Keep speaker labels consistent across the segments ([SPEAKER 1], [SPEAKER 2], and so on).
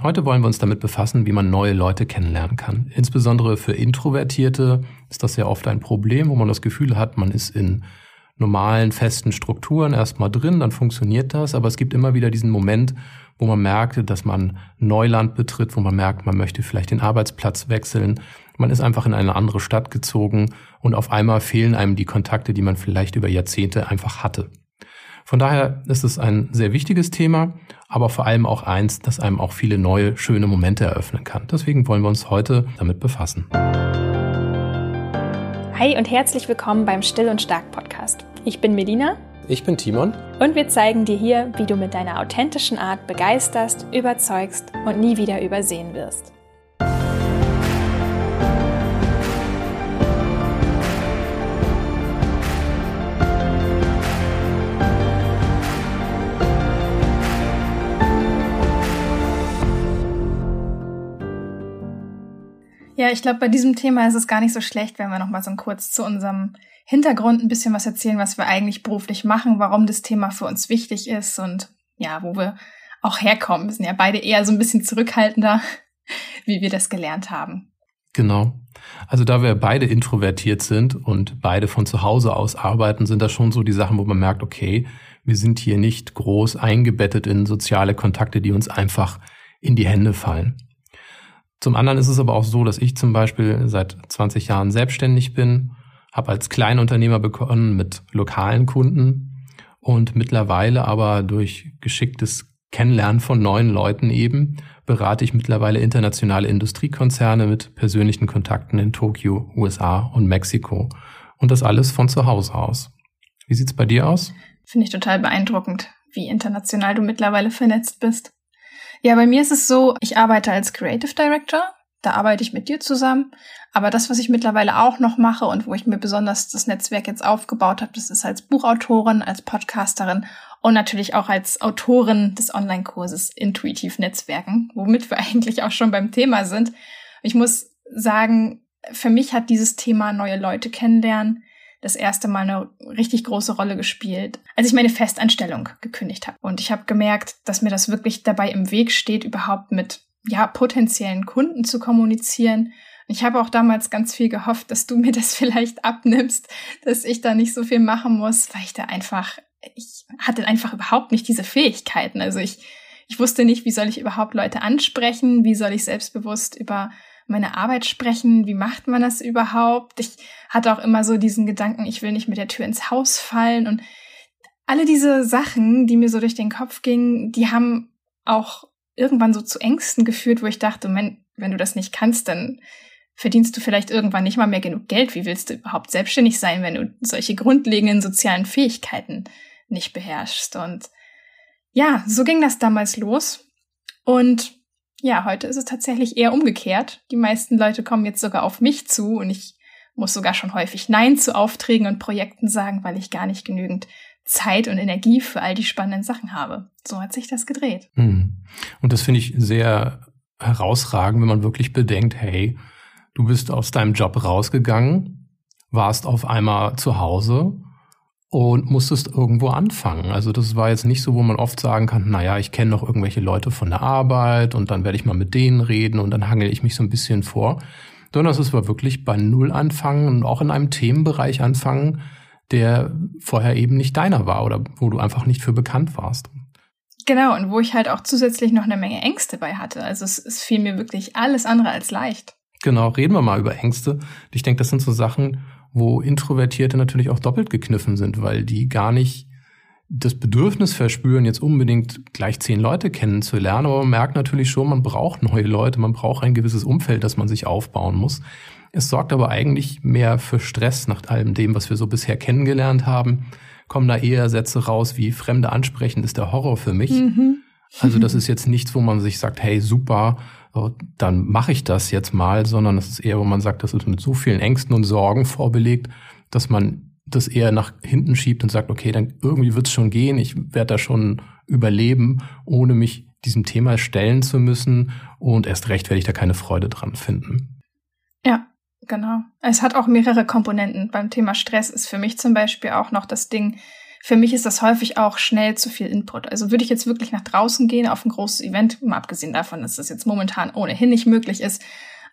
[SPEAKER 1] Heute wollen wir uns damit befassen, wie man neue Leute kennenlernen kann. Insbesondere für Introvertierte ist das ja oft ein Problem, wo man das Gefühl hat, man ist in normalen, festen Strukturen erstmal drin, dann funktioniert das, aber es gibt immer wieder diesen Moment, wo man merkt, dass man Neuland betritt, wo man merkt, man möchte vielleicht den Arbeitsplatz wechseln, man ist einfach in eine andere Stadt gezogen und auf einmal fehlen einem die Kontakte, die man vielleicht über Jahrzehnte einfach hatte. Von daher ist es ein sehr wichtiges Thema, aber vor allem auch eins, das einem auch viele neue, schöne Momente eröffnen kann. Deswegen wollen wir uns heute damit befassen.
[SPEAKER 2] Hi und herzlich willkommen beim Still und Stark Podcast. Ich bin Melina.
[SPEAKER 1] Ich bin Timon.
[SPEAKER 2] Und wir zeigen dir hier, wie du mit deiner authentischen Art begeisterst, überzeugst und nie wieder übersehen wirst. Ja, ich glaube, bei diesem Thema ist es gar nicht so schlecht, wenn wir noch mal so kurz zu unserem Hintergrund ein bisschen was erzählen, was wir eigentlich beruflich machen, warum das Thema für uns wichtig ist und ja, wo wir auch herkommen. Wir sind ja beide eher so ein bisschen zurückhaltender, wie wir das gelernt haben.
[SPEAKER 1] Genau. Also da wir beide introvertiert sind und beide von zu Hause aus arbeiten, sind das schon so die Sachen, wo man merkt, okay, wir sind hier nicht groß eingebettet in soziale Kontakte, die uns einfach in die Hände fallen. Zum anderen ist es aber auch so, dass ich zum Beispiel seit 20 Jahren selbstständig bin, habe als Kleinunternehmer begonnen mit lokalen Kunden und mittlerweile aber durch geschicktes Kennenlernen von neuen Leuten eben berate ich mittlerweile internationale Industriekonzerne mit persönlichen Kontakten in Tokio, USA und Mexiko. Und das alles von zu Hause aus. Wie sieht's bei dir aus?
[SPEAKER 2] Finde ich total beeindruckend, wie international du mittlerweile vernetzt bist. Ja, bei mir ist es so, ich arbeite als Creative Director. Da arbeite ich mit dir zusammen. Aber das, was ich mittlerweile auch noch mache und wo ich mir besonders das Netzwerk jetzt aufgebaut habe, das ist als Buchautorin, als Podcasterin und natürlich auch als Autorin des Online-Kurses Intuitiv Netzwerken, womit wir eigentlich auch schon beim Thema sind. Ich muss sagen, für mich hat dieses Thema neue Leute kennenlernen das erste Mal eine richtig große Rolle gespielt, als ich meine Festanstellung gekündigt habe. Und ich habe gemerkt, dass mir das wirklich dabei im Weg steht, überhaupt mit ja, potenziellen Kunden zu kommunizieren. Ich habe auch damals ganz viel gehofft, dass du mir das vielleicht abnimmst, dass ich da nicht so viel machen muss, weil ich da einfach, ich hatte einfach überhaupt nicht diese Fähigkeiten. Also ich, ich wusste nicht, wie soll ich überhaupt Leute ansprechen, wie soll ich selbstbewusst über meine Arbeit sprechen, wie macht man das überhaupt? Ich hatte auch immer so diesen Gedanken, ich will nicht mit der Tür ins Haus fallen und alle diese Sachen, die mir so durch den Kopf gingen, die haben auch irgendwann so zu Ängsten geführt, wo ich dachte, wenn, wenn du das nicht kannst, dann verdienst du vielleicht irgendwann nicht mal mehr genug Geld. Wie willst du überhaupt selbstständig sein, wenn du solche grundlegenden sozialen Fähigkeiten nicht beherrschst? Und ja, so ging das damals los. Und ja, heute ist es tatsächlich eher umgekehrt. Die meisten Leute kommen jetzt sogar auf mich zu und ich muss sogar schon häufig Nein zu Aufträgen und Projekten sagen, weil ich gar nicht genügend Zeit und Energie für all die spannenden Sachen habe. So hat sich das gedreht.
[SPEAKER 1] Hm. Und das finde ich sehr herausragend, wenn man wirklich bedenkt, hey, du bist aus deinem Job rausgegangen, warst auf einmal zu Hause und musstest irgendwo anfangen. Also das war jetzt nicht so, wo man oft sagen kann, naja, ich kenne noch irgendwelche Leute von der Arbeit und dann werde ich mal mit denen reden und dann hangel ich mich so ein bisschen vor. Sondern es war wirklich bei Null anfangen und auch in einem Themenbereich anfangen, der vorher eben nicht deiner war oder wo du einfach nicht für bekannt warst.
[SPEAKER 2] Genau, und wo ich halt auch zusätzlich noch eine Menge Ängste bei hatte. Also es, es fiel mir wirklich alles andere als leicht.
[SPEAKER 1] Genau, reden wir mal über Ängste. Ich denke, das sind so Sachen, wo Introvertierte natürlich auch doppelt gekniffen sind, weil die gar nicht das Bedürfnis verspüren, jetzt unbedingt gleich zehn Leute kennenzulernen, aber man merkt natürlich schon, man braucht neue Leute, man braucht ein gewisses Umfeld, das man sich aufbauen muss. Es sorgt aber eigentlich mehr für Stress nach allem dem, was wir so bisher kennengelernt haben. Kommen da eher Sätze raus wie Fremde ansprechen ist der Horror für mich. Mhm. Also das ist jetzt nichts, wo man sich sagt, hey, super, dann mache ich das jetzt mal, sondern das ist eher, wo man sagt, das ist mit so vielen Ängsten und Sorgen vorbelegt, dass man das eher nach hinten schiebt und sagt, okay, dann irgendwie wird es schon gehen, ich werde da schon überleben, ohne mich diesem Thema stellen zu müssen und erst recht werde ich da keine Freude dran finden.
[SPEAKER 2] Ja, genau. Es hat auch mehrere Komponenten. Beim Thema Stress ist für mich zum Beispiel auch noch das Ding, für mich ist das häufig auch schnell zu viel Input. Also würde ich jetzt wirklich nach draußen gehen auf ein großes Event, mal abgesehen davon, dass das jetzt momentan ohnehin nicht möglich ist,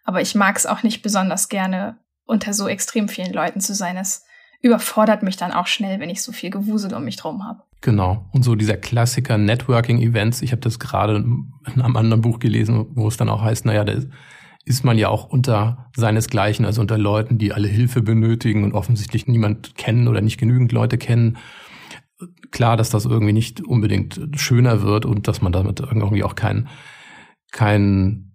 [SPEAKER 2] aber ich mag es auch nicht besonders gerne, unter so extrem vielen Leuten zu sein. Es überfordert mich dann auch schnell, wenn ich so viel Gewusel um mich drum habe.
[SPEAKER 1] Genau. Und so dieser Klassiker Networking-Events, ich habe das gerade in einem anderen Buch gelesen, wo es dann auch heißt, naja, da ist man ja auch unter seinesgleichen, also unter Leuten, die alle Hilfe benötigen und offensichtlich niemand kennen oder nicht genügend Leute kennen. Klar, dass das irgendwie nicht unbedingt schöner wird und dass man damit irgendwie auch kein, kein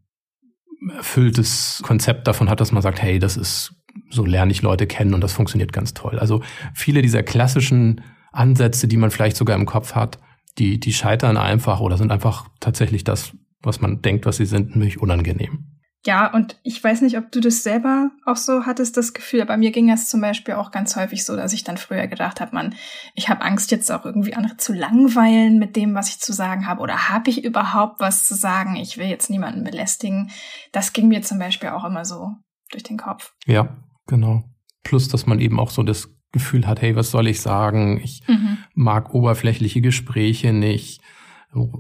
[SPEAKER 1] erfülltes Konzept davon hat, dass man sagt, hey, das ist, so lerne ich Leute kennen und das funktioniert ganz toll. Also viele dieser klassischen Ansätze, die man vielleicht sogar im Kopf hat, die, die scheitern einfach oder sind einfach tatsächlich das, was man denkt, was sie sind, nämlich unangenehm.
[SPEAKER 2] Ja, und ich weiß nicht, ob du das selber auch so hattest, das Gefühl. Aber mir ging es zum Beispiel auch ganz häufig so, dass ich dann früher gedacht habe, man, ich habe Angst, jetzt auch irgendwie andere zu langweilen mit dem, was ich zu sagen habe. Oder habe ich überhaupt was zu sagen? Ich will jetzt niemanden belästigen. Das ging mir zum Beispiel auch immer so durch den Kopf.
[SPEAKER 1] Ja, genau. Plus, dass man eben auch so das Gefühl hat, hey, was soll ich sagen? Ich mhm. mag oberflächliche Gespräche nicht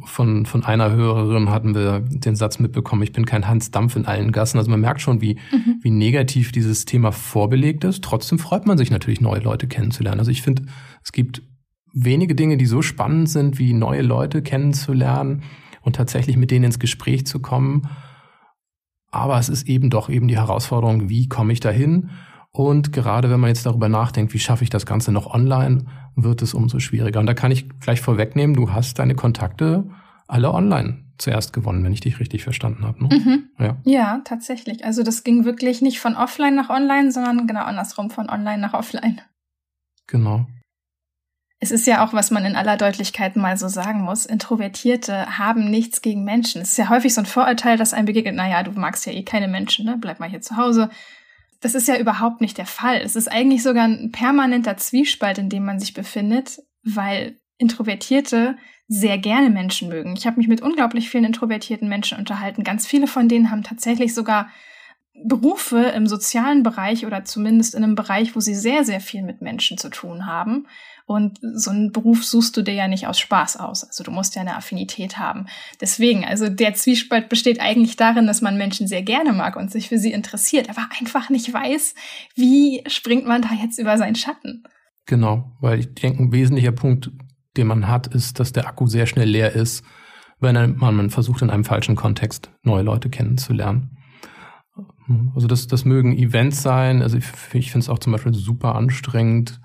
[SPEAKER 1] von, von einer Hörerin hatten wir den Satz mitbekommen, ich bin kein Hans Dampf in allen Gassen. Also man merkt schon, wie, mhm. wie negativ dieses Thema vorbelegt ist. Trotzdem freut man sich natürlich, neue Leute kennenzulernen. Also ich finde, es gibt wenige Dinge, die so spannend sind, wie neue Leute kennenzulernen und tatsächlich mit denen ins Gespräch zu kommen. Aber es ist eben doch eben die Herausforderung, wie komme ich dahin? Und gerade wenn man jetzt darüber nachdenkt, wie schaffe ich das Ganze noch online, wird es umso schwieriger. Und da kann ich gleich vorwegnehmen, du hast deine Kontakte alle online zuerst gewonnen, wenn ich dich richtig verstanden habe. Ne?
[SPEAKER 2] Mhm. Ja. ja, tatsächlich. Also das ging wirklich nicht von offline nach online, sondern genau andersrum, von online nach offline.
[SPEAKER 1] Genau.
[SPEAKER 2] Es ist ja auch, was man in aller Deutlichkeit mal so sagen muss. Introvertierte haben nichts gegen Menschen. Es ist ja häufig so ein Vorurteil, dass einem begegnet, naja, du magst ja eh keine Menschen, ne? Bleib mal hier zu Hause. Das ist ja überhaupt nicht der Fall. Es ist eigentlich sogar ein permanenter Zwiespalt, in dem man sich befindet, weil Introvertierte sehr gerne Menschen mögen. Ich habe mich mit unglaublich vielen introvertierten Menschen unterhalten. Ganz viele von denen haben tatsächlich sogar Berufe im sozialen Bereich oder zumindest in einem Bereich, wo sie sehr, sehr viel mit Menschen zu tun haben. Und so einen Beruf suchst du dir ja nicht aus Spaß aus. Also du musst ja eine Affinität haben. Deswegen, also der Zwiespalt besteht eigentlich darin, dass man Menschen sehr gerne mag und sich für sie interessiert, aber einfach nicht weiß, wie springt man da jetzt über seinen Schatten.
[SPEAKER 1] Genau, weil ich denke, ein wesentlicher Punkt, den man hat, ist, dass der Akku sehr schnell leer ist, wenn man versucht, in einem falschen Kontext neue Leute kennenzulernen. Also das, das mögen Events sein. Also ich, ich finde es auch zum Beispiel super anstrengend,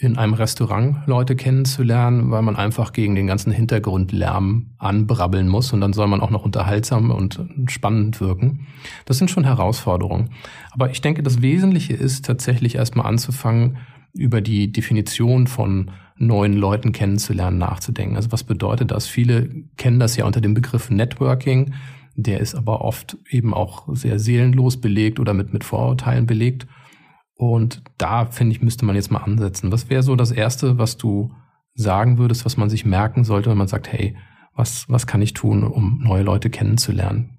[SPEAKER 1] in einem Restaurant Leute kennenzulernen, weil man einfach gegen den ganzen Hintergrundlärm anbrabbeln muss und dann soll man auch noch unterhaltsam und spannend wirken. Das sind schon Herausforderungen. Aber ich denke, das Wesentliche ist tatsächlich erstmal anzufangen, über die Definition von neuen Leuten kennenzulernen, nachzudenken. Also was bedeutet das? Viele kennen das ja unter dem Begriff Networking. Der ist aber oft eben auch sehr seelenlos belegt oder mit, mit Vorurteilen belegt. Und da, finde ich, müsste man jetzt mal ansetzen. Was wäre so das Erste, was du sagen würdest, was man sich merken sollte, wenn man sagt, hey, was, was kann ich tun, um neue Leute kennenzulernen?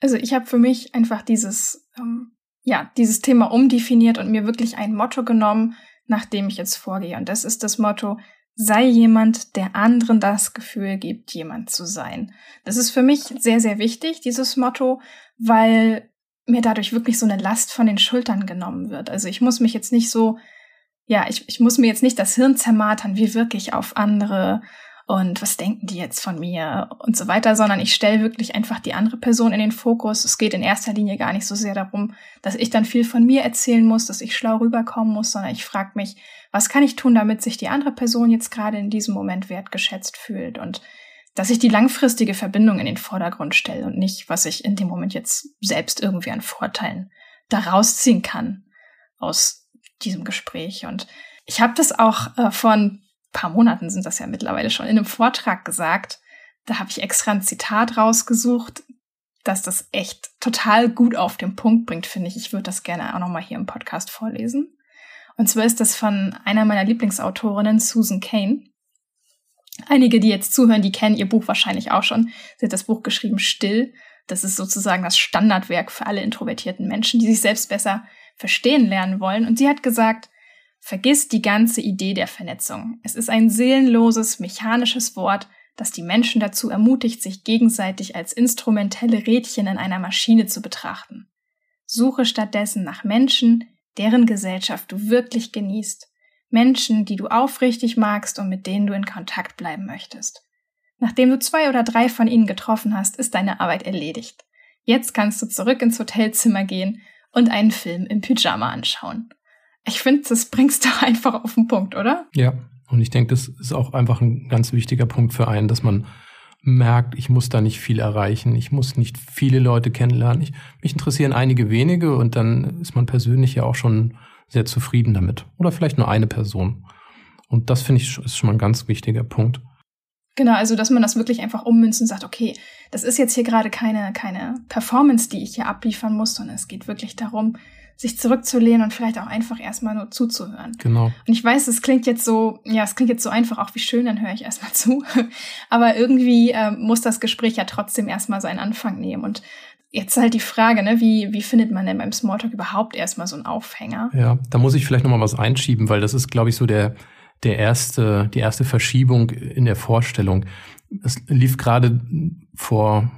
[SPEAKER 2] Also ich habe für mich einfach dieses, ähm, ja, dieses Thema umdefiniert und mir wirklich ein Motto genommen, nach dem ich jetzt vorgehe. Und das ist das Motto, sei jemand, der anderen das Gefühl gibt, jemand zu sein. Das ist für mich sehr, sehr wichtig, dieses Motto, weil mir dadurch wirklich so eine Last von den Schultern genommen wird. Also ich muss mich jetzt nicht so, ja, ich, ich muss mir jetzt nicht das Hirn zermartern, wie wirklich auf andere und was denken die jetzt von mir und so weiter, sondern ich stelle wirklich einfach die andere Person in den Fokus. Es geht in erster Linie gar nicht so sehr darum, dass ich dann viel von mir erzählen muss, dass ich schlau rüberkommen muss, sondern ich frage mich, was kann ich tun, damit sich die andere Person jetzt gerade in diesem Moment wertgeschätzt fühlt und dass ich die langfristige Verbindung in den Vordergrund stelle und nicht, was ich in dem Moment jetzt selbst irgendwie an Vorteilen daraus ziehen kann aus diesem Gespräch. Und ich habe das auch äh, vor ein paar Monaten sind das ja mittlerweile schon in einem Vortrag gesagt. Da habe ich extra ein Zitat rausgesucht, dass das echt total gut auf den Punkt bringt, finde ich. Ich würde das gerne auch nochmal hier im Podcast vorlesen. Und zwar ist das von einer meiner Lieblingsautorinnen, Susan Kane. Einige, die jetzt zuhören, die kennen ihr Buch wahrscheinlich auch schon. Sie hat das Buch geschrieben Still. Das ist sozusagen das Standardwerk für alle introvertierten Menschen, die sich selbst besser verstehen lernen wollen. Und sie hat gesagt, Vergiss die ganze Idee der Vernetzung. Es ist ein seelenloses, mechanisches Wort, das die Menschen dazu ermutigt, sich gegenseitig als instrumentelle Rädchen in einer Maschine zu betrachten. Suche stattdessen nach Menschen, deren Gesellschaft du wirklich genießt. Menschen, die du aufrichtig magst und mit denen du in Kontakt bleiben möchtest. Nachdem du zwei oder drei von ihnen getroffen hast, ist deine Arbeit erledigt. Jetzt kannst du zurück ins Hotelzimmer gehen und einen Film im Pyjama anschauen. Ich finde, das bringst du einfach auf den Punkt, oder?
[SPEAKER 1] Ja, und ich denke, das ist auch einfach ein ganz wichtiger Punkt für einen, dass man merkt, ich muss da nicht viel erreichen, ich muss nicht viele Leute kennenlernen. Ich, mich interessieren einige wenige und dann ist man persönlich ja auch schon sehr zufrieden damit. Oder vielleicht nur eine Person. Und das finde ich ist schon mal ein ganz wichtiger Punkt.
[SPEAKER 2] Genau, also dass man das wirklich einfach ummünzt und sagt, okay, das ist jetzt hier gerade keine, keine Performance, die ich hier abliefern muss, sondern es geht wirklich darum, sich zurückzulehnen und vielleicht auch einfach erstmal nur zuzuhören.
[SPEAKER 1] Genau.
[SPEAKER 2] Und ich weiß, es klingt jetzt so, ja, es klingt jetzt so einfach, auch wie schön, dann höre ich erstmal zu. Aber irgendwie äh, muss das Gespräch ja trotzdem erstmal seinen Anfang nehmen. Und jetzt halt die Frage, ne, wie, wie findet man denn beim Smalltalk überhaupt erstmal so einen Aufhänger?
[SPEAKER 1] Ja, da muss ich vielleicht nochmal was einschieben, weil das ist, glaube ich, so der, der erste, die erste Verschiebung in der Vorstellung. Es lief gerade vor,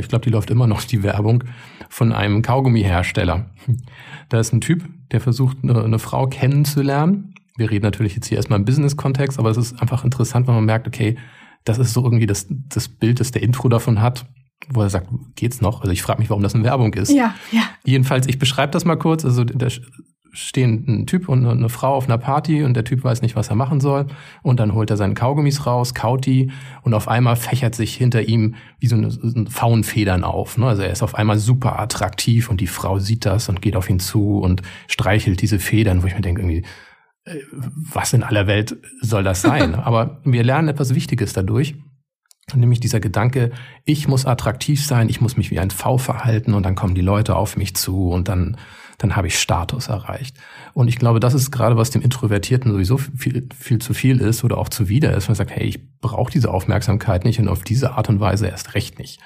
[SPEAKER 1] ich glaube, die läuft immer noch, die Werbung von einem Kaugummihersteller. Da ist ein Typ, der versucht, eine, eine Frau kennenzulernen. Wir reden natürlich jetzt hier erstmal im Business-Kontext, aber es ist einfach interessant, wenn man merkt, okay, das ist so irgendwie das, das Bild, das der Intro davon hat, wo er sagt, geht's noch? Also ich frage mich, warum das eine Werbung ist.
[SPEAKER 2] Ja, ja.
[SPEAKER 1] Jedenfalls, ich beschreibe das mal kurz. Also der stehen ein Typ und eine Frau auf einer Party und der Typ weiß nicht, was er machen soll. Und dann holt er seine Kaugummis raus, kaut die und auf einmal fächert sich hinter ihm wie so eine, so eine Faunfedern auf. Ne? Also er ist auf einmal super attraktiv und die Frau sieht das und geht auf ihn zu und streichelt diese Federn, wo ich mir denke, irgendwie, äh, was in aller Welt soll das sein? Aber wir lernen etwas Wichtiges dadurch. Nämlich dieser Gedanke, ich muss attraktiv sein, ich muss mich wie ein V verhalten und dann kommen die Leute auf mich zu und dann dann habe ich Status erreicht. Und ich glaube, das ist gerade, was dem Introvertierten sowieso viel, viel zu viel ist oder auch zuwider ist, wenn man sagt, hey, ich brauche diese Aufmerksamkeit nicht und auf diese Art und Weise erst recht nicht.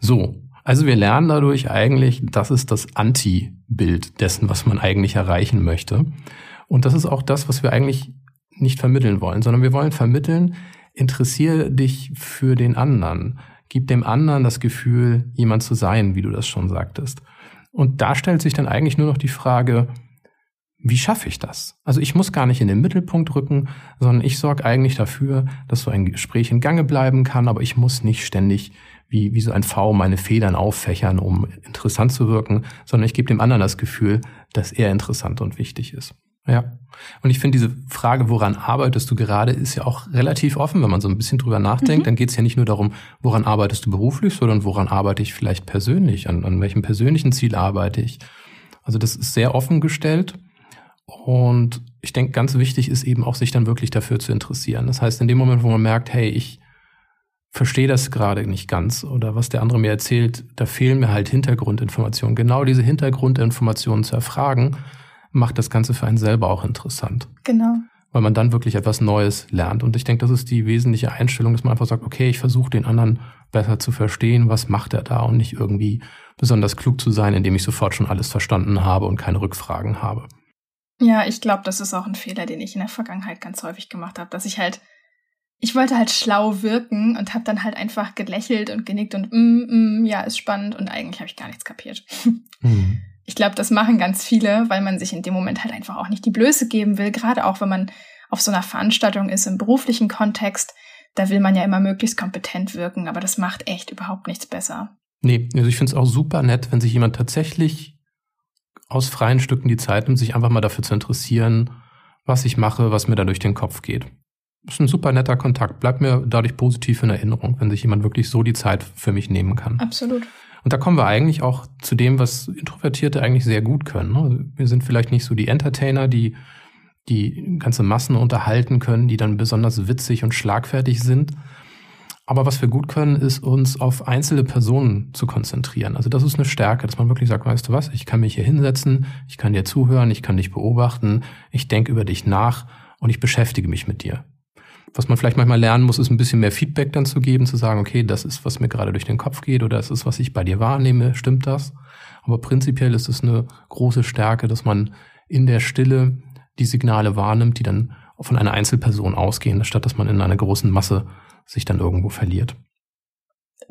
[SPEAKER 1] So, also wir lernen dadurch eigentlich, das ist das Anti-Bild dessen, was man eigentlich erreichen möchte. Und das ist auch das, was wir eigentlich nicht vermitteln wollen, sondern wir wollen vermitteln, interessiere dich für den anderen. Gib dem anderen das Gefühl, jemand zu sein, wie du das schon sagtest. Und da stellt sich dann eigentlich nur noch die Frage, wie schaffe ich das? Also ich muss gar nicht in den Mittelpunkt rücken, sondern ich sorge eigentlich dafür, dass so ein Gespräch in Gange bleiben kann, aber ich muss nicht ständig wie, wie so ein V meine Federn auffächern, um interessant zu wirken, sondern ich gebe dem anderen das Gefühl, dass er interessant und wichtig ist. Ja. Und ich finde diese Frage, woran arbeitest du gerade, ist ja auch relativ offen, wenn man so ein bisschen drüber nachdenkt. Mhm. Dann geht es ja nicht nur darum, woran arbeitest du beruflich, sondern woran arbeite ich vielleicht persönlich, an, an welchem persönlichen Ziel arbeite ich. Also das ist sehr offen gestellt. Und ich denke, ganz wichtig ist eben auch, sich dann wirklich dafür zu interessieren. Das heißt, in dem Moment, wo man merkt, hey, ich verstehe das gerade nicht ganz oder was der andere mir erzählt, da fehlen mir halt Hintergrundinformationen. Genau diese Hintergrundinformationen zu erfragen macht das Ganze für einen selber auch interessant.
[SPEAKER 2] Genau.
[SPEAKER 1] Weil man dann wirklich etwas Neues lernt. Und ich denke, das ist die wesentliche Einstellung, dass man einfach sagt, okay, ich versuche den anderen besser zu verstehen, was macht er da und nicht irgendwie besonders klug zu sein, indem ich sofort schon alles verstanden habe und keine Rückfragen habe.
[SPEAKER 2] Ja, ich glaube, das ist auch ein Fehler, den ich in der Vergangenheit ganz häufig gemacht habe, dass ich halt ich wollte halt schlau wirken und habe dann halt einfach gelächelt und genickt und mm, mm, ja, ist spannend und eigentlich habe ich gar nichts kapiert. Mhm ich glaube, das machen ganz viele, weil man sich in dem Moment halt einfach auch nicht die Blöße geben will, gerade auch wenn man auf so einer Veranstaltung ist im beruflichen Kontext. Da will man ja immer möglichst kompetent wirken, aber das macht echt überhaupt nichts besser.
[SPEAKER 1] Nee, also ich finde es auch super nett, wenn sich jemand tatsächlich aus freien Stücken die Zeit nimmt, sich einfach mal dafür zu interessieren, was ich mache, was mir da durch den Kopf geht. Das ist ein super netter Kontakt. Bleibt mir dadurch positiv in Erinnerung, wenn sich jemand wirklich so die Zeit für mich nehmen kann.
[SPEAKER 2] Absolut.
[SPEAKER 1] Und da kommen wir eigentlich auch zu dem, was Introvertierte eigentlich sehr gut können. Ne? Wir sind vielleicht nicht so die Entertainer, die die ganze Massen unterhalten können, die dann besonders witzig und schlagfertig sind. Aber was wir gut können, ist uns auf einzelne Personen zu konzentrieren. Also das ist eine Stärke, dass man wirklich sagt, weißt du was, ich kann mich hier hinsetzen, ich kann dir zuhören, ich kann dich beobachten, ich denke über dich nach und ich beschäftige mich mit dir. Was man vielleicht manchmal lernen muss, ist ein bisschen mehr Feedback dann zu geben, zu sagen, okay, das ist, was mir gerade durch den Kopf geht oder das ist, was ich bei dir wahrnehme, stimmt das? Aber prinzipiell ist es eine große Stärke, dass man in der Stille die Signale wahrnimmt, die dann von einer Einzelperson ausgehen, statt dass man in einer großen Masse sich dann irgendwo verliert.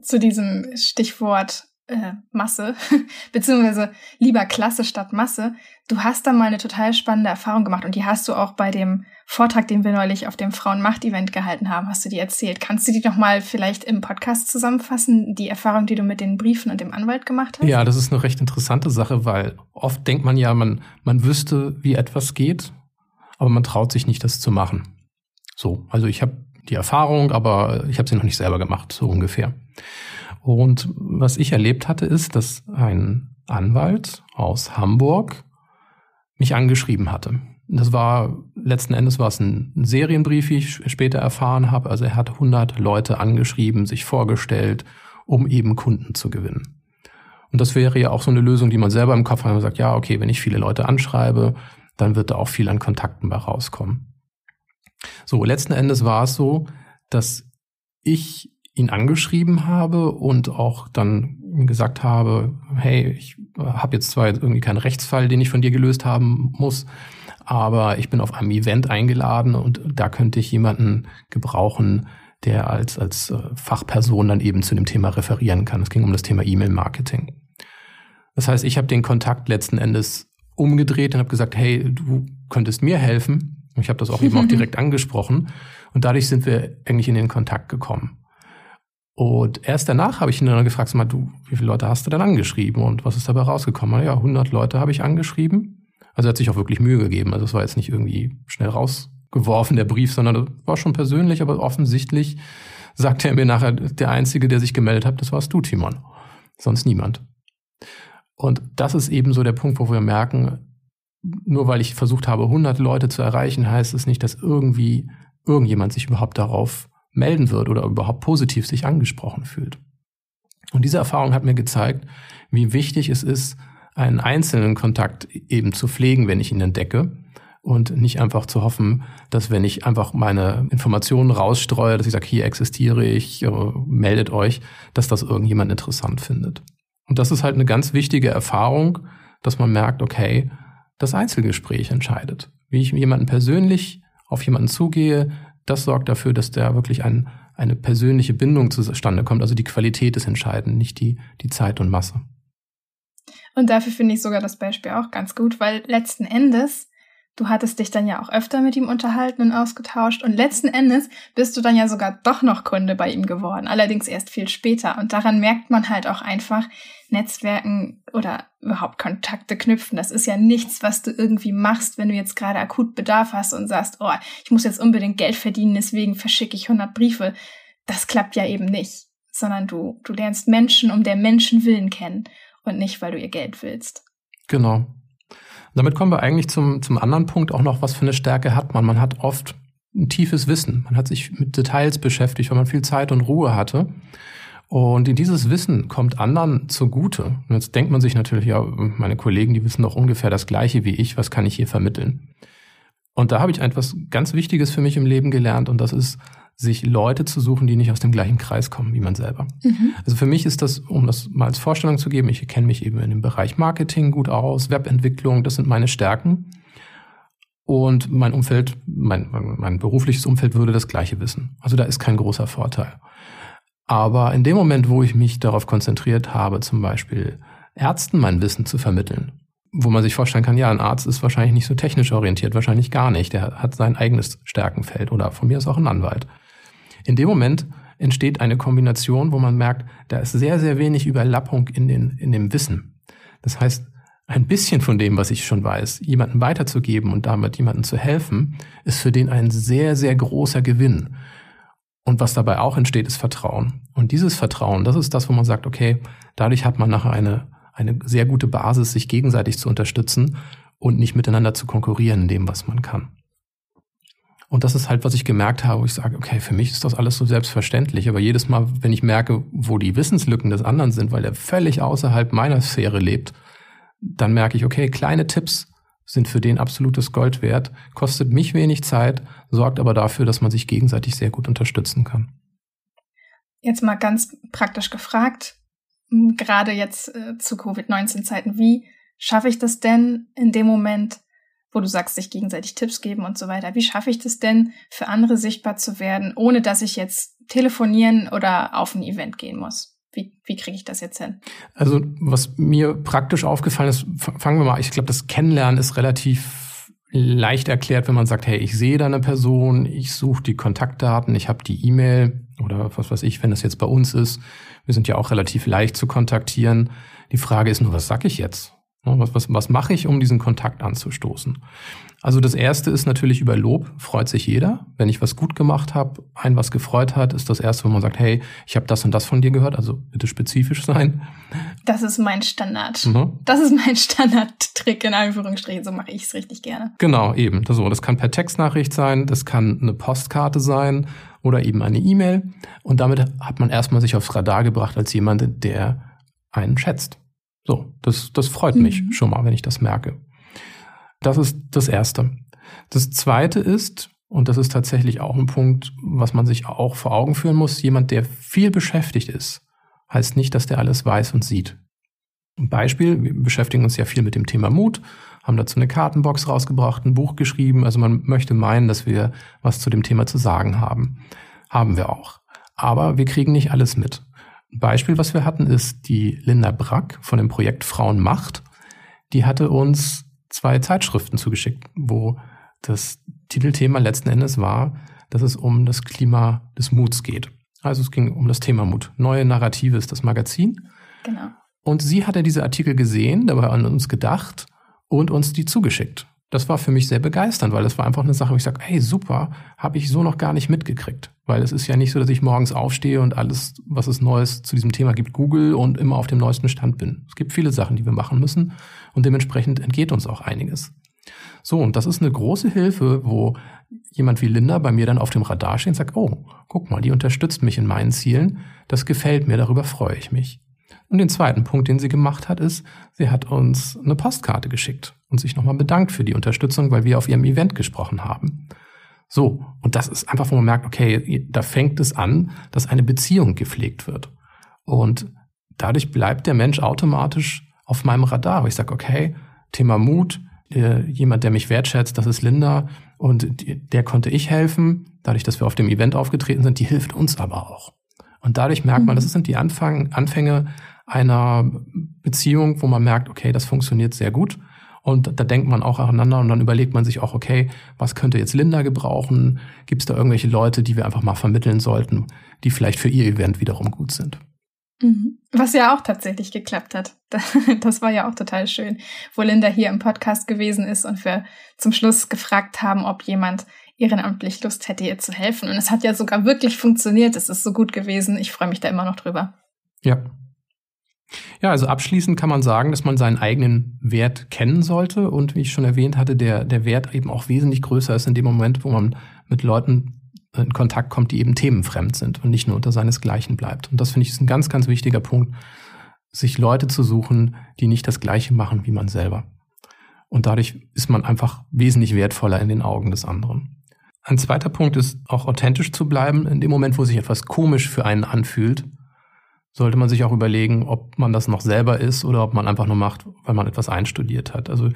[SPEAKER 2] Zu diesem Stichwort äh, Masse, beziehungsweise lieber Klasse statt Masse. Du hast da mal eine total spannende Erfahrung gemacht und die hast du auch bei dem Vortrag, den wir neulich auf dem Frauenmacht-Event gehalten haben, hast du die erzählt. Kannst du die noch mal vielleicht im Podcast zusammenfassen, die Erfahrung, die du mit den Briefen und dem Anwalt gemacht hast?
[SPEAKER 1] Ja, das ist eine recht interessante Sache, weil oft denkt man ja, man, man wüsste, wie etwas geht, aber man traut sich nicht, das zu machen. So, also ich habe die Erfahrung, aber ich habe sie noch nicht selber gemacht, so ungefähr. Und was ich erlebt hatte, ist, dass ein Anwalt aus Hamburg mich angeschrieben hatte. Das war, letzten Endes war es ein Serienbrief, wie ich später erfahren habe. Also er hat 100 Leute angeschrieben, sich vorgestellt, um eben Kunden zu gewinnen. Und das wäre ja auch so eine Lösung, die man selber im Kopf hat und sagt, ja, okay, wenn ich viele Leute anschreibe, dann wird da auch viel an Kontakten bei rauskommen. So, letzten Endes war es so, dass ich ihn angeschrieben habe und auch dann gesagt habe, hey, ich habe jetzt zwar irgendwie keinen Rechtsfall, den ich von dir gelöst haben muss, aber ich bin auf einem Event eingeladen und da könnte ich jemanden gebrauchen, der als, als äh, Fachperson dann eben zu dem Thema referieren kann. Es ging um das Thema E-Mail-Marketing. Das heißt, ich habe den Kontakt letzten Endes umgedreht und habe gesagt, hey, du könntest mir helfen. Ich habe das auch eben auch direkt angesprochen. Und dadurch sind wir eigentlich in den Kontakt gekommen. Und erst danach habe ich ihn dann gefragt, sag mal, du, wie viele Leute hast du denn angeschrieben und was ist dabei rausgekommen? Ja, 100 Leute habe ich angeschrieben. Also er hat sich auch wirklich Mühe gegeben. Also es war jetzt nicht irgendwie schnell rausgeworfen, der Brief, sondern das war schon persönlich, aber offensichtlich sagte er mir nachher, der Einzige, der sich gemeldet hat, das warst du, Timon. Sonst niemand. Und das ist eben so der Punkt, wo wir merken, nur weil ich versucht habe, 100 Leute zu erreichen, heißt es nicht, dass irgendwie irgendjemand sich überhaupt darauf melden wird oder überhaupt positiv sich angesprochen fühlt. Und diese Erfahrung hat mir gezeigt, wie wichtig es ist, einen einzelnen Kontakt eben zu pflegen, wenn ich ihn entdecke und nicht einfach zu hoffen, dass wenn ich einfach meine Informationen rausstreue, dass ich sage, hier existiere ich, äh, meldet euch, dass das irgendjemand interessant findet. Und das ist halt eine ganz wichtige Erfahrung, dass man merkt, okay, das Einzelgespräch entscheidet. Wie ich jemanden persönlich auf jemanden zugehe, das sorgt dafür, dass da wirklich ein, eine persönliche Bindung zustande kommt. Also die Qualität ist entscheidend, nicht die, die Zeit und Masse.
[SPEAKER 2] Und dafür finde ich sogar das Beispiel auch ganz gut, weil letzten Endes Du hattest dich dann ja auch öfter mit ihm unterhalten und ausgetauscht und letzten Endes bist du dann ja sogar doch noch Kunde bei ihm geworden, allerdings erst viel später. Und daran merkt man halt auch einfach, Netzwerken oder überhaupt Kontakte knüpfen, das ist ja nichts, was du irgendwie machst, wenn du jetzt gerade akut Bedarf hast und sagst, oh, ich muss jetzt unbedingt Geld verdienen, deswegen verschicke ich 100 Briefe. Das klappt ja eben nicht, sondern du, du lernst Menschen um der Menschen willen kennen und nicht, weil du ihr Geld willst.
[SPEAKER 1] Genau. Damit kommen wir eigentlich zum, zum anderen Punkt auch noch, was für eine Stärke hat man. Man hat oft ein tiefes Wissen. Man hat sich mit Details beschäftigt, weil man viel Zeit und Ruhe hatte. Und dieses Wissen kommt anderen zugute. Und jetzt denkt man sich natürlich, ja, meine Kollegen, die wissen doch ungefähr das Gleiche wie ich, was kann ich hier vermitteln? Und da habe ich etwas ganz Wichtiges für mich im Leben gelernt und das ist, sich Leute zu suchen, die nicht aus dem gleichen Kreis kommen wie man selber. Mhm. Also für mich ist das, um das mal als Vorstellung zu geben, ich kenne mich eben in dem Bereich Marketing gut aus, Webentwicklung, das sind meine Stärken. Und mein Umfeld, mein, mein berufliches Umfeld würde das Gleiche wissen. Also da ist kein großer Vorteil. Aber in dem Moment, wo ich mich darauf konzentriert habe, zum Beispiel Ärzten mein Wissen zu vermitteln, wo man sich vorstellen kann, ja, ein Arzt ist wahrscheinlich nicht so technisch orientiert, wahrscheinlich gar nicht. Der hat sein eigenes Stärkenfeld oder von mir ist auch ein Anwalt. In dem Moment entsteht eine Kombination, wo man merkt, da ist sehr, sehr wenig Überlappung in, den, in dem Wissen. Das heißt, ein bisschen von dem, was ich schon weiß, jemanden weiterzugeben und damit jemanden zu helfen, ist für den ein sehr, sehr großer Gewinn. Und was dabei auch entsteht, ist Vertrauen. Und dieses Vertrauen, das ist das, wo man sagt, okay, dadurch hat man nachher eine, eine sehr gute Basis, sich gegenseitig zu unterstützen und nicht miteinander zu konkurrieren in dem, was man kann. Und das ist halt, was ich gemerkt habe, wo ich sage, okay, für mich ist das alles so selbstverständlich. Aber jedes Mal, wenn ich merke, wo die Wissenslücken des anderen sind, weil er völlig außerhalb meiner Sphäre lebt, dann merke ich, okay, kleine Tipps sind für den absolutes Gold wert, kostet mich wenig Zeit, sorgt aber dafür, dass man sich gegenseitig sehr gut unterstützen kann.
[SPEAKER 2] Jetzt mal ganz praktisch gefragt, gerade jetzt äh, zu Covid-19-Zeiten, wie schaffe ich das denn in dem Moment, wo du sagst, sich gegenseitig Tipps geben und so weiter. Wie schaffe ich das denn, für andere sichtbar zu werden, ohne dass ich jetzt telefonieren oder auf ein Event gehen muss? Wie, wie kriege ich das jetzt hin?
[SPEAKER 1] Also was mir praktisch aufgefallen ist, fangen wir mal, ich glaube, das Kennenlernen ist relativ leicht erklärt, wenn man sagt, hey, ich sehe da eine Person, ich suche die Kontaktdaten, ich habe die E-Mail oder was weiß ich, wenn das jetzt bei uns ist. Wir sind ja auch relativ leicht zu kontaktieren. Die Frage ist nur, was sag ich jetzt? Ne, was, was, was mache ich, um diesen Kontakt anzustoßen? Also das erste ist natürlich über Lob, freut sich jeder. Wenn ich was gut gemacht habe, ein was gefreut hat, ist das erste, wo man sagt, hey, ich habe das und das von dir gehört, also bitte spezifisch sein.
[SPEAKER 2] Das ist mein Standard. Mhm. Das ist mein Standardtrick in Anführungsstrichen, so mache ich es richtig gerne.
[SPEAKER 1] Genau, eben. Das, so, das kann per Textnachricht sein, das kann eine Postkarte sein oder eben eine E-Mail. Und damit hat man erstmal sich aufs Radar gebracht als jemand, der einen schätzt. So, das, das freut mhm. mich schon mal, wenn ich das merke. Das ist das Erste. Das Zweite ist, und das ist tatsächlich auch ein Punkt, was man sich auch vor Augen führen muss, jemand, der viel beschäftigt ist, heißt nicht, dass der alles weiß und sieht. Ein Beispiel, wir beschäftigen uns ja viel mit dem Thema Mut, haben dazu eine Kartenbox rausgebracht, ein Buch geschrieben. Also man möchte meinen, dass wir was zu dem Thema zu sagen haben. Haben wir auch. Aber wir kriegen nicht alles mit. Ein Beispiel, was wir hatten, ist die Linda Brack von dem Projekt Frauenmacht. Die hatte uns zwei Zeitschriften zugeschickt, wo das Titelthema letzten Endes war, dass es um das Klima des Muts geht. Also es ging um das Thema Mut. Neue Narrative ist das Magazin. Genau. Und sie hatte diese Artikel gesehen, dabei an uns gedacht und uns die zugeschickt. Das war für mich sehr begeisternd, weil das war einfach eine Sache, wo ich sage, hey, super, habe ich so noch gar nicht mitgekriegt. Weil es ist ja nicht so, dass ich morgens aufstehe und alles, was es Neues zu diesem Thema gibt, Google und immer auf dem neuesten Stand bin. Es gibt viele Sachen, die wir machen müssen und dementsprechend entgeht uns auch einiges. So, und das ist eine große Hilfe, wo jemand wie Linda bei mir dann auf dem Radar steht und sagt, oh, guck mal, die unterstützt mich in meinen Zielen, das gefällt mir, darüber freue ich mich. Und den zweiten Punkt, den sie gemacht hat, ist, sie hat uns eine Postkarte geschickt und sich nochmal bedankt für die Unterstützung, weil wir auf ihrem Event gesprochen haben. So, und das ist einfach, wo man merkt, okay, da fängt es an, dass eine Beziehung gepflegt wird. Und dadurch bleibt der Mensch automatisch auf meinem Radar. Ich sage, okay, Thema Mut, äh, jemand, der mich wertschätzt, das ist Linda und der konnte ich helfen. Dadurch, dass wir auf dem Event aufgetreten sind, die hilft uns aber auch. Und dadurch merkt man, mhm. das sind die Anfang, Anfänge einer Beziehung, wo man merkt, okay, das funktioniert sehr gut. Und da denkt man auch aneinander und dann überlegt man sich auch, okay, was könnte jetzt Linda gebrauchen? Gibt es da irgendwelche Leute, die wir einfach mal vermitteln sollten, die vielleicht für ihr Event wiederum gut sind?
[SPEAKER 2] Mhm. Was ja auch tatsächlich geklappt hat. Das war ja auch total schön, wo Linda hier im Podcast gewesen ist und wir zum Schluss gefragt haben, ob jemand ehrenamtlich Lust hätte, ihr zu helfen. Und es hat ja sogar wirklich funktioniert. Es ist so gut gewesen. Ich freue mich da immer noch drüber.
[SPEAKER 1] Ja, ja, also abschließend kann man sagen, dass man seinen eigenen Wert kennen sollte und wie ich schon erwähnt hatte, der, der Wert eben auch wesentlich größer ist in dem Moment, wo man mit Leuten in Kontakt kommt, die eben themenfremd sind und nicht nur unter seinesgleichen bleibt. Und das finde ich ist ein ganz, ganz wichtiger Punkt, sich Leute zu suchen, die nicht das Gleiche machen wie man selber. Und dadurch ist man einfach wesentlich wertvoller in den Augen des anderen. Ein zweiter Punkt ist auch authentisch zu bleiben in dem Moment, wo sich etwas komisch für einen anfühlt sollte man sich auch überlegen, ob man das noch selber ist oder ob man einfach nur macht, weil man etwas einstudiert hat. Also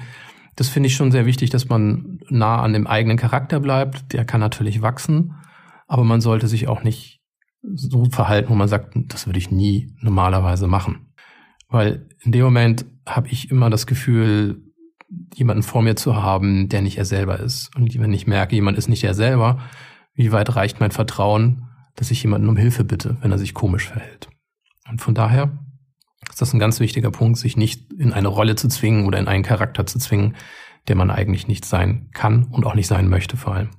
[SPEAKER 1] das finde ich schon sehr wichtig, dass man nah an dem eigenen Charakter bleibt. Der kann natürlich wachsen, aber man sollte sich auch nicht so verhalten, wo man sagt, das würde ich nie normalerweise machen. Weil in dem Moment habe ich immer das Gefühl, jemanden vor mir zu haben, der nicht er selber ist. Und wenn ich merke, jemand ist nicht er selber, wie weit reicht mein Vertrauen, dass ich jemanden um Hilfe bitte, wenn er sich komisch verhält? Und von daher ist das ein ganz wichtiger Punkt, sich nicht in eine Rolle zu zwingen oder in einen Charakter zu zwingen, der man eigentlich nicht sein kann und auch nicht sein möchte vor allem.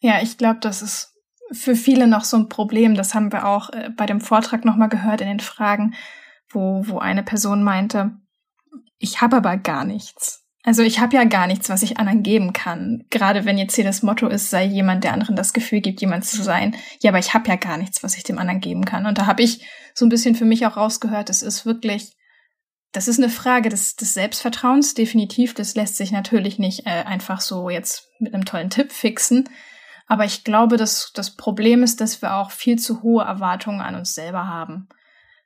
[SPEAKER 2] Ja, ich glaube, das ist für viele noch so ein Problem. Das haben wir auch äh, bei dem Vortrag nochmal gehört in den Fragen, wo, wo eine Person meinte, ich habe aber gar nichts. Also ich habe ja gar nichts, was ich anderen geben kann. Gerade wenn jetzt hier das Motto ist, sei jemand, der anderen das Gefühl gibt, jemand zu sein. Ja, aber ich habe ja gar nichts, was ich dem anderen geben kann. Und da habe ich so ein bisschen für mich auch rausgehört, es ist wirklich, das ist eine Frage des, des Selbstvertrauens, definitiv. Das lässt sich natürlich nicht äh, einfach so jetzt mit einem tollen Tipp fixen. Aber ich glaube, dass das Problem ist, dass wir auch viel zu hohe Erwartungen an uns selber haben.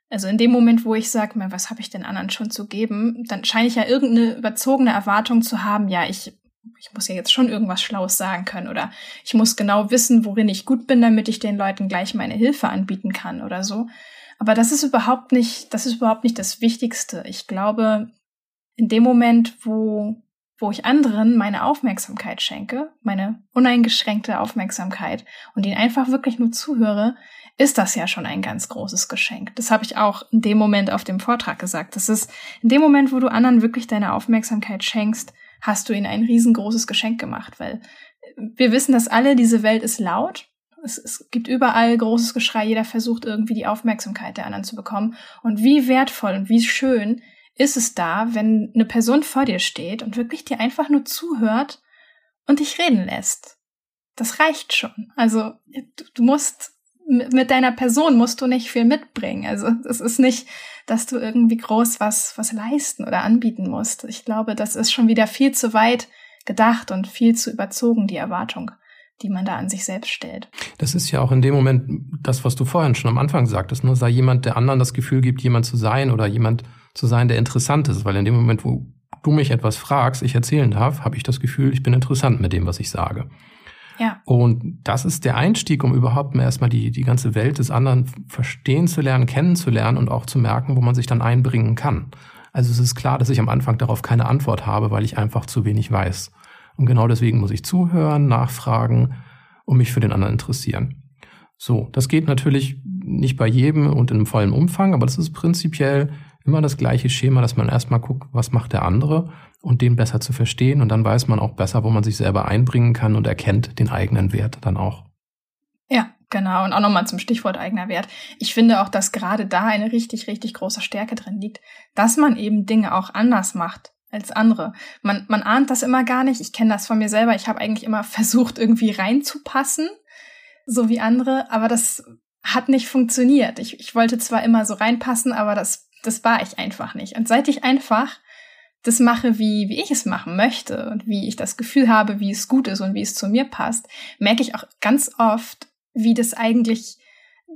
[SPEAKER 2] Also in dem Moment, wo ich sage, was habe ich den anderen schon zu geben, dann scheine ich ja irgendeine überzogene Erwartung zu haben, ja, ich, ich muss ja jetzt schon irgendwas Schlaues sagen können oder ich muss genau wissen, worin ich gut bin, damit ich den Leuten gleich meine Hilfe anbieten kann oder so. Aber das ist überhaupt nicht, das ist überhaupt nicht das Wichtigste. Ich glaube, in dem Moment, wo, wo ich anderen meine Aufmerksamkeit schenke, meine uneingeschränkte Aufmerksamkeit und ihnen einfach wirklich nur zuhöre, ist das ja schon ein ganz großes Geschenk. Das habe ich auch in dem Moment auf dem Vortrag gesagt. Das ist in dem Moment, wo du anderen wirklich deine Aufmerksamkeit schenkst, hast du ihnen ein riesengroßes Geschenk gemacht, weil wir wissen, dass alle, diese Welt ist laut. Es, es gibt überall großes Geschrei, jeder versucht irgendwie die Aufmerksamkeit der anderen zu bekommen. Und wie wertvoll und wie schön ist es da, wenn eine Person vor dir steht und wirklich dir einfach nur zuhört und dich reden lässt. Das reicht schon. Also du, du musst mit deiner Person musst du nicht viel mitbringen. Also es ist nicht, dass du irgendwie groß was, was leisten oder anbieten musst. Ich glaube, das ist schon wieder viel zu weit gedacht und viel zu überzogen, die Erwartung, die man da an sich selbst stellt.
[SPEAKER 1] Das ist ja auch in dem Moment das, was du vorhin schon am Anfang sagtest. Nur sei jemand, der anderen das Gefühl gibt, jemand zu sein oder jemand zu sein, der interessant ist. Weil in dem Moment, wo du mich etwas fragst, ich erzählen darf, habe ich das Gefühl, ich bin interessant mit dem, was ich sage.
[SPEAKER 2] Ja.
[SPEAKER 1] Und das ist der Einstieg, um überhaupt mal erstmal die, die ganze Welt des anderen verstehen zu lernen, kennenzulernen und auch zu merken, wo man sich dann einbringen kann. Also es ist klar, dass ich am Anfang darauf keine Antwort habe, weil ich einfach zu wenig weiß. Und genau deswegen muss ich zuhören, nachfragen und mich für den anderen interessieren. So, das geht natürlich nicht bei jedem und in vollem Umfang, aber das ist prinzipiell immer das gleiche Schema, dass man erstmal guckt, was macht der andere und den besser zu verstehen. Und dann weiß man auch besser, wo man sich selber einbringen kann und erkennt den eigenen Wert dann auch.
[SPEAKER 2] Ja, genau. Und auch nochmal zum Stichwort eigener Wert. Ich finde auch, dass gerade da eine richtig, richtig große Stärke drin liegt, dass man eben Dinge auch anders macht als andere. Man, man ahnt das immer gar nicht. Ich kenne das von mir selber. Ich habe eigentlich immer versucht, irgendwie reinzupassen, so wie andere, aber das hat nicht funktioniert. Ich, ich wollte zwar immer so reinpassen, aber das, das war ich einfach nicht. Und seit ich einfach das mache, wie, wie ich es machen möchte und wie ich das Gefühl habe, wie es gut ist und wie es zu mir passt, merke ich auch ganz oft, wie das eigentlich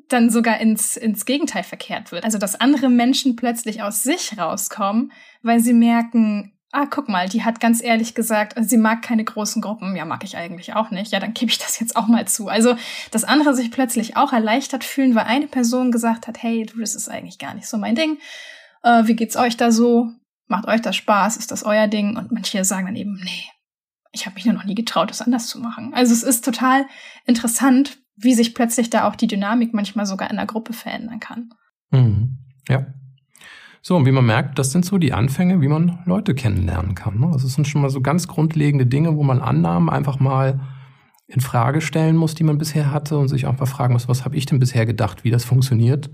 [SPEAKER 2] dann sogar ins, ins Gegenteil verkehrt wird. Also, dass andere Menschen plötzlich aus sich rauskommen, weil sie merken, ah, guck mal, die hat ganz ehrlich gesagt, sie mag keine großen Gruppen. Ja, mag ich eigentlich auch nicht. Ja, dann gebe ich das jetzt auch mal zu. Also, dass andere sich plötzlich auch erleichtert fühlen, weil eine Person gesagt hat, hey, du, das ist eigentlich gar nicht so mein Ding. Äh, wie geht's euch da so? Macht euch das Spaß? Ist das euer Ding? Und manche sagen dann eben, nee, ich habe mich nur noch nie getraut, das anders zu machen. Also es ist total interessant, wie sich plötzlich da auch die Dynamik manchmal sogar in der Gruppe verändern kann.
[SPEAKER 1] Mhm. Ja. So, und wie man merkt, das sind so die Anfänge, wie man Leute kennenlernen kann. Ne? Also es sind schon mal so ganz grundlegende Dinge, wo man Annahmen einfach mal in Frage stellen muss, die man bisher hatte und sich einfach fragen muss, was habe ich denn bisher gedacht, wie das funktioniert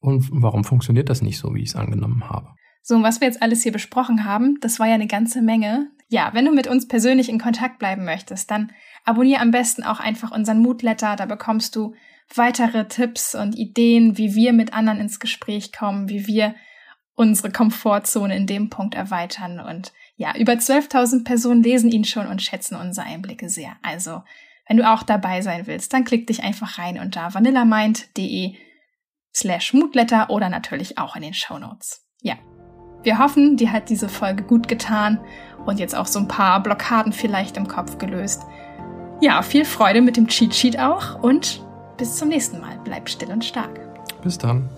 [SPEAKER 1] und warum funktioniert das nicht so, wie ich es angenommen habe.
[SPEAKER 2] So, und was wir jetzt alles hier besprochen haben, das war ja eine ganze Menge. Ja, wenn du mit uns persönlich in Kontakt bleiben möchtest, dann abonniere am besten auch einfach unseren Moodletter. Da bekommst du weitere Tipps und Ideen, wie wir mit anderen ins Gespräch kommen, wie wir unsere Komfortzone in dem Punkt erweitern. Und ja, über 12.000 Personen lesen ihn schon und schätzen unsere Einblicke sehr. Also, wenn du auch dabei sein willst, dann klick dich einfach rein unter vanillamind.de slash Moodletter oder natürlich auch in den Show Notes. Ja, wir hoffen, dir hat diese Folge gut getan und jetzt auch so ein paar Blockaden vielleicht im Kopf gelöst. Ja, viel Freude mit dem Cheat Sheet auch und bis zum nächsten Mal. Bleib still und stark.
[SPEAKER 1] Bis dann.